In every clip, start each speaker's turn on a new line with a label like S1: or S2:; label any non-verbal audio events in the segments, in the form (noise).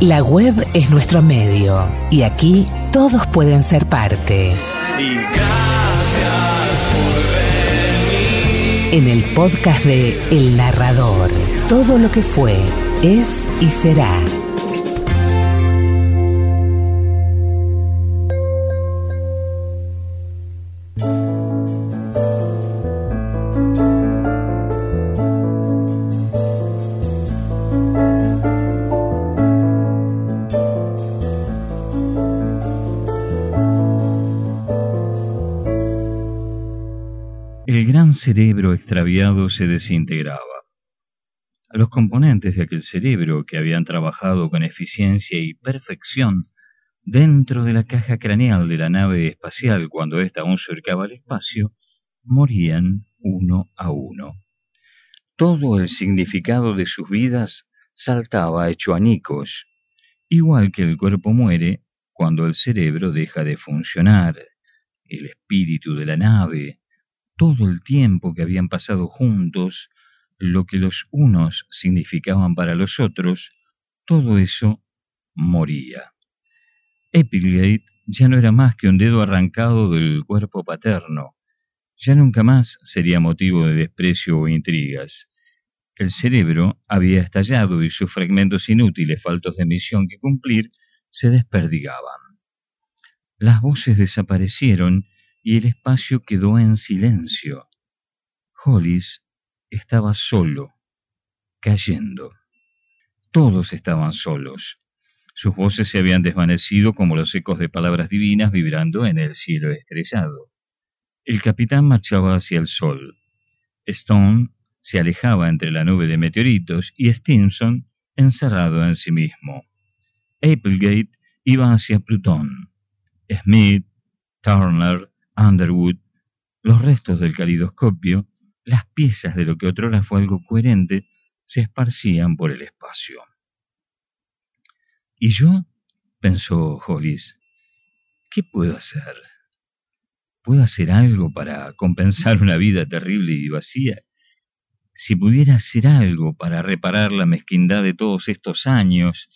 S1: La web es nuestro medio y aquí todos pueden ser parte.
S2: Y gracias por venir.
S1: En el podcast de El Narrador, todo lo que fue, es y será.
S3: Cerebro extraviado se desintegraba. Los componentes de aquel cerebro que habían trabajado con eficiencia y perfección dentro de la caja craneal de la nave espacial cuando ésta aún surcaba el espacio, morían uno a uno. Todo el significado de sus vidas saltaba hecho anicos, igual que el cuerpo muere cuando el cerebro deja de funcionar, el espíritu de la nave, todo el tiempo que habían pasado juntos, lo que los unos significaban para los otros, todo eso moría. Epilgate ya no era más que un dedo arrancado del cuerpo paterno, ya nunca más sería motivo de desprecio o intrigas. El cerebro había estallado y sus fragmentos inútiles, faltos de misión que cumplir, se desperdigaban. Las voces desaparecieron y el espacio quedó en silencio. Hollis estaba solo, cayendo. Todos estaban solos. Sus voces se habían desvanecido como los ecos de palabras divinas vibrando en el cielo estrellado. El capitán marchaba hacia el sol. Stone se alejaba entre la nube de meteoritos y Stimson encerrado en sí mismo. Applegate iba hacia Plutón. Smith, Turner, Underwood, los restos del calidoscopio, las piezas de lo que otrora fue algo coherente, se esparcían por el espacio. ¿Y yo? pensó Hollis. ¿Qué puedo hacer? ¿Puedo hacer algo para compensar una vida terrible y vacía? Si pudiera hacer algo para reparar la mezquindad de todos estos años,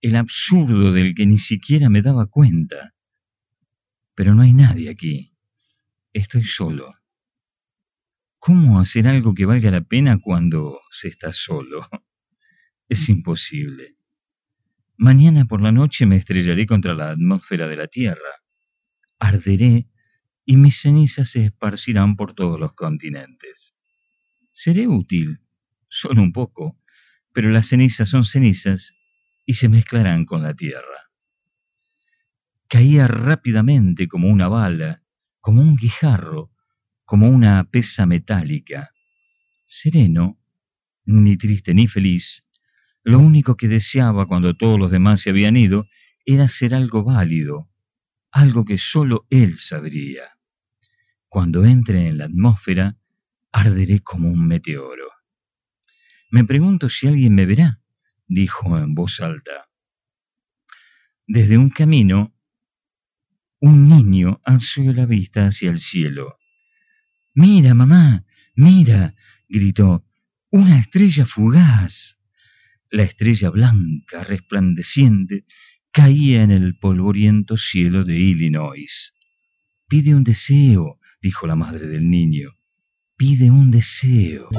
S3: el absurdo del que ni siquiera me daba cuenta. Pero no hay nadie aquí. Estoy solo. ¿Cómo hacer algo que valga la pena cuando se está solo? (laughs) Es imposible. Mañana por la noche me estrellaré contra la atmósfera de la Tierra. Arderé y mis cenizas se esparcirán por todos los continentes. Seré útil, solo un poco, pero las cenizas son cenizas y se mezclarán con la tierra. Caía rápidamente como una bala, como un guijarro, como una pesa metálica. Sereno, ni triste ni feliz, lo único que deseaba cuando todos los demás se habían ido era ser algo válido, algo que sólo él sabría. Cuando entre en la atmósfera, arderé como un meteoro. Me pregunto si alguien me verá, dijo en voz alta. Desde un camino, un niño alzó la vista hacia el cielo. Mira, mamá, mira, gritó, una estrella fugaz. La estrella blanca, resplandeciente, caía en el polvoriento cielo de Illinois. Pide un deseo, dijo la madre del niño. Pide un deseo.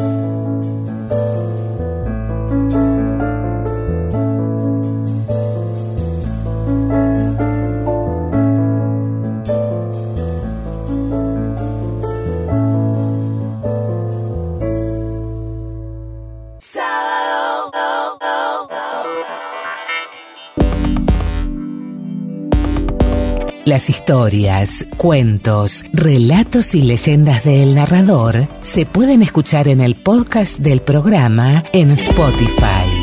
S1: Las historias, cuentos, relatos y leyendas del narrador se pueden escuchar en el podcast del programa en Spotify.